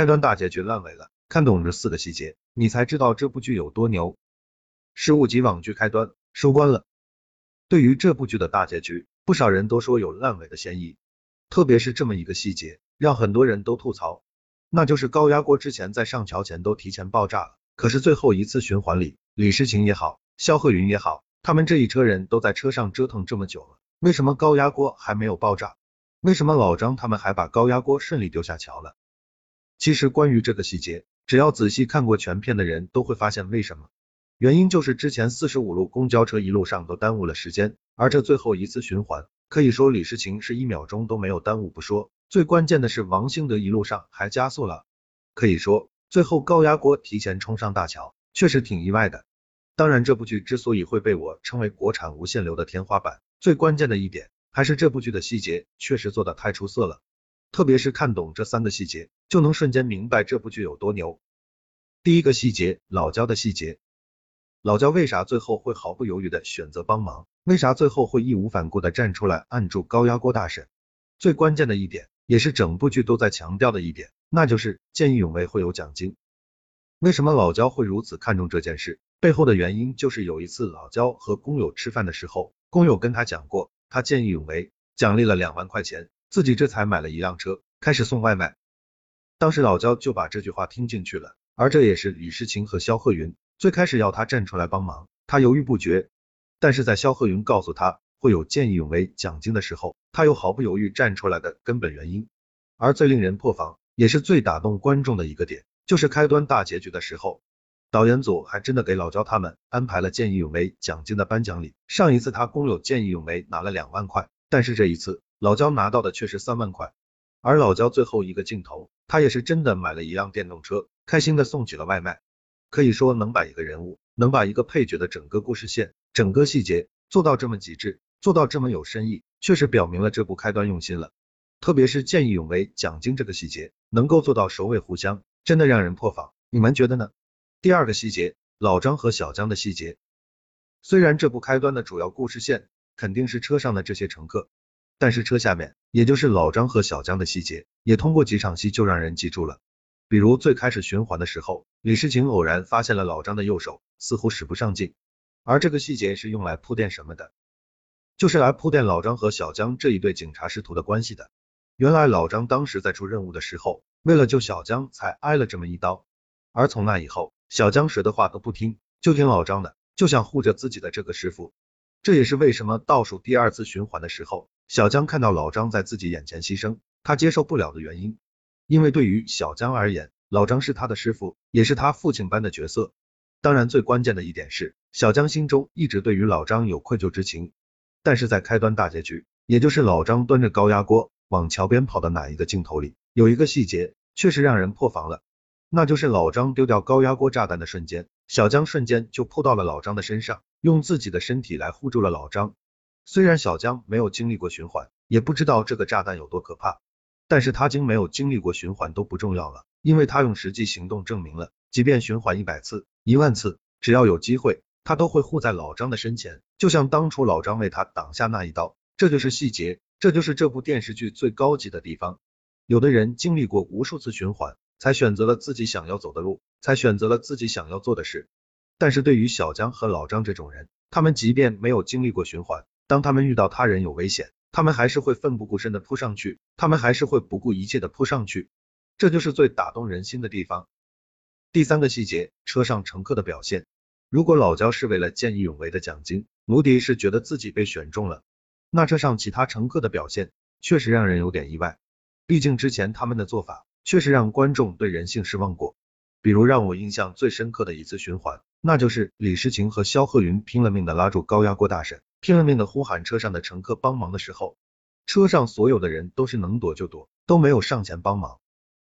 开端大结局烂尾了，看懂这四个细节，你才知道这部剧有多牛。失误及网剧开端收官了。对于这部剧的大结局，不少人都说有烂尾的嫌疑，特别是这么一个细节，让很多人都吐槽，那就是高压锅之前在上桥前都提前爆炸了，可是最后一次循环里，李诗情也好，肖鹤云也好，他们这一车人都在车上折腾这么久了，为什么高压锅还没有爆炸？为什么老张他们还把高压锅顺利丢下桥了？其实关于这个细节，只要仔细看过全片的人都会发现为什么。原因就是之前四十五路公交车一路上都耽误了时间，而这最后一次循环，可以说李诗情是一秒钟都没有耽误不说，最关键的是王兴德一路上还加速了，可以说最后高压锅提前冲上大桥，确实挺意外的。当然，这部剧之所以会被我称为国产无限流的天花板，最关键的一点还是这部剧的细节确实做得太出色了。特别是看懂这三个细节，就能瞬间明白这部剧有多牛。第一个细节，老焦的细节。老焦为啥最后会毫不犹豫的选择帮忙？为啥最后会义无反顾的站出来按住高压锅大婶？最关键的一点，也是整部剧都在强调的一点，那就是见义勇为会有奖金。为什么老焦会如此看重这件事？背后的原因就是有一次老焦和工友吃饭的时候，工友跟他讲过，他见义勇为，奖励了两万块钱。自己这才买了一辆车，开始送外卖。当时老焦就把这句话听进去了，而这也是李诗情和肖鹤云最开始要他站出来帮忙，他犹豫不决。但是在肖鹤云告诉他会有见义勇为奖金的时候，他又毫不犹豫站出来的根本原因。而最令人破防，也是最打动观众的一个点，就是开端大结局的时候，导演组还真的给老焦他们安排了见义勇为奖金的颁奖礼。上一次他工友见义勇为拿了两万块，但是这一次。老焦拿到的却是三万块，而老焦最后一个镜头，他也是真的买了一辆电动车，开心的送起了外卖。可以说能把一个人物，能把一个配角的整个故事线、整个细节做到这么极致，做到这么有深意，确实表明了这部开端用心了。特别是见义勇为奖金这个细节，能够做到首尾互相，真的让人破防。你们觉得呢？第二个细节，老张和小江的细节。虽然这部开端的主要故事线肯定是车上的这些乘客。但是车下面，也就是老张和小江的细节，也通过几场戏就让人记住了。比如最开始循环的时候，李诗情偶然发现了老张的右手似乎使不上劲，而这个细节是用来铺垫什么的？就是来铺垫老张和小江这一对警察师徒的关系的。原来老张当时在出任务的时候，为了救小江才挨了这么一刀，而从那以后，小江谁的话都不听，就听老张的，就想护着自己的这个师傅。这也是为什么倒数第二次循环的时候。小江看到老张在自己眼前牺牲，他接受不了的原因，因为对于小江而言，老张是他的师傅，也是他父亲般的角色。当然，最关键的一点是，小江心中一直对于老张有愧疚之情。但是在开端大结局，也就是老张端着高压锅往桥边跑的哪一个镜头里，有一个细节确实让人破防了，那就是老张丢掉高压锅炸弹的瞬间，小江瞬间就扑到了老张的身上，用自己的身体来护住了老张。虽然小江没有经历过循环，也不知道这个炸弹有多可怕，但是他经没有经历过循环都不重要了，因为他用实际行动证明了，即便循环一百次、一万次，只要有机会，他都会护在老张的身前，就像当初老张为他挡下那一刀。这就是细节，这就是这部电视剧最高级的地方。有的人经历过无数次循环，才选择了自己想要走的路，才选择了自己想要做的事。但是对于小江和老张这种人，他们即便没有经历过循环，当他们遇到他人有危险，他们还是会奋不顾身的扑上去，他们还是会不顾一切的扑上去，这就是最打动人心的地方。第三个细节，车上乘客的表现。如果老焦是为了见义勇为的奖金，卢迪是觉得自己被选中了，那车上其他乘客的表现确实让人有点意外。毕竟之前他们的做法确实让观众对人性失望过。比如让我印象最深刻的一次循环，那就是李诗情和肖鹤云拼了命的拉住高压锅大婶。拼了命的呼喊车上的乘客帮忙的时候，车上所有的人都是能躲就躲，都没有上前帮忙。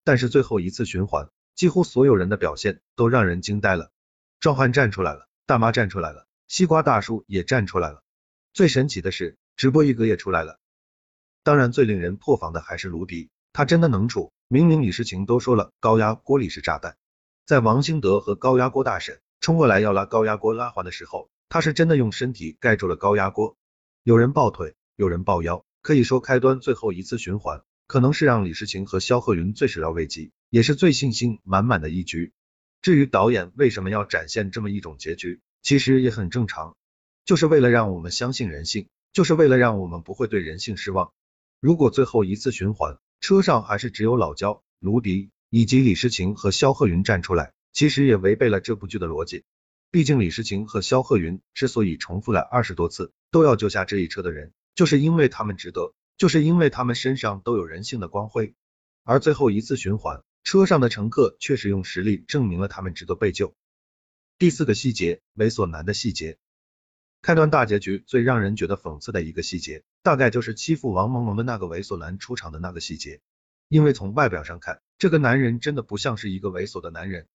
但是最后一次循环，几乎所有人的表现都让人惊呆了。壮汉站出来了，大妈站出来了，西瓜大叔也站出来了。最神奇的是，直播一哥也出来了。当然，最令人破防的还是卢迪，他真的能处。明明李诗情都说了高压锅里是炸弹，在王兴德和高压锅大婶冲过来要拉高压锅拉环的时候。他是真的用身体盖住了高压锅，有人抱腿，有人抱腰，可以说开端最后一次循环，可能是让李诗情和肖鹤云最始料未及，也是最信心满满的一局。至于导演为什么要展现这么一种结局，其实也很正常，就是为了让我们相信人性，就是为了让我们不会对人性失望。如果最后一次循环车上还是只有老焦、卢迪以及李诗情和肖鹤云站出来，其实也违背了这部剧的逻辑。毕竟李诗情和肖鹤云之所以重复了二十多次都要救下这一车的人，就是因为他们值得，就是因为他们身上都有人性的光辉。而最后一次循环，车上的乘客确实用实力证明了他们值得被救。第四个细节，猥琐男的细节。开端大结局最让人觉得讽刺的一个细节，大概就是欺负王萌萌的那个猥琐男出场的那个细节。因为从外表上看，这个男人真的不像是一个猥琐的男人。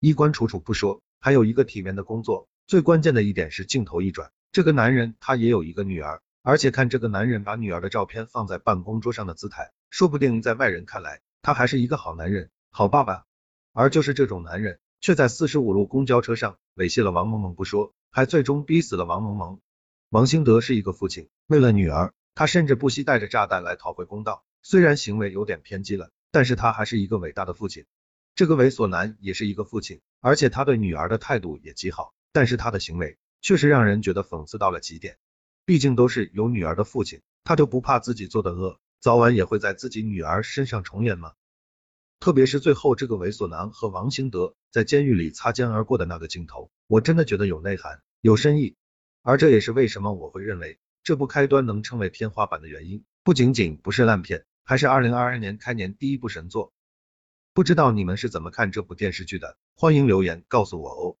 衣冠楚楚不说，还有一个体面的工作。最关键的一点是镜头一转，这个男人他也有一个女儿，而且看这个男人把女儿的照片放在办公桌上的姿态。说不定在外人看来，他还是一个好男人、好爸爸。而就是这种男人，却在四十五路公交车上猥亵了王萌萌不说，还最终逼死了王萌萌。王兴德是一个父亲，为了女儿，他甚至不惜带着炸弹来讨回公道。虽然行为有点偏激了，但是他还是一个伟大的父亲。这个猥琐男也是一个父亲，而且他对女儿的态度也极好，但是他的行为确实让人觉得讽刺到了极点。毕竟都是有女儿的父亲，他就不怕自己做的恶？早晚也会在自己女儿身上重演吗？特别是最后这个猥琐男和王兴德在监狱里擦肩而过的那个镜头，我真的觉得有内涵、有深意。而这也是为什么我会认为这部开端能称为天花板的原因，不仅仅不是烂片，还是二零二二年开年第一部神作。不知道你们是怎么看这部电视剧的？欢迎留言告诉我哦。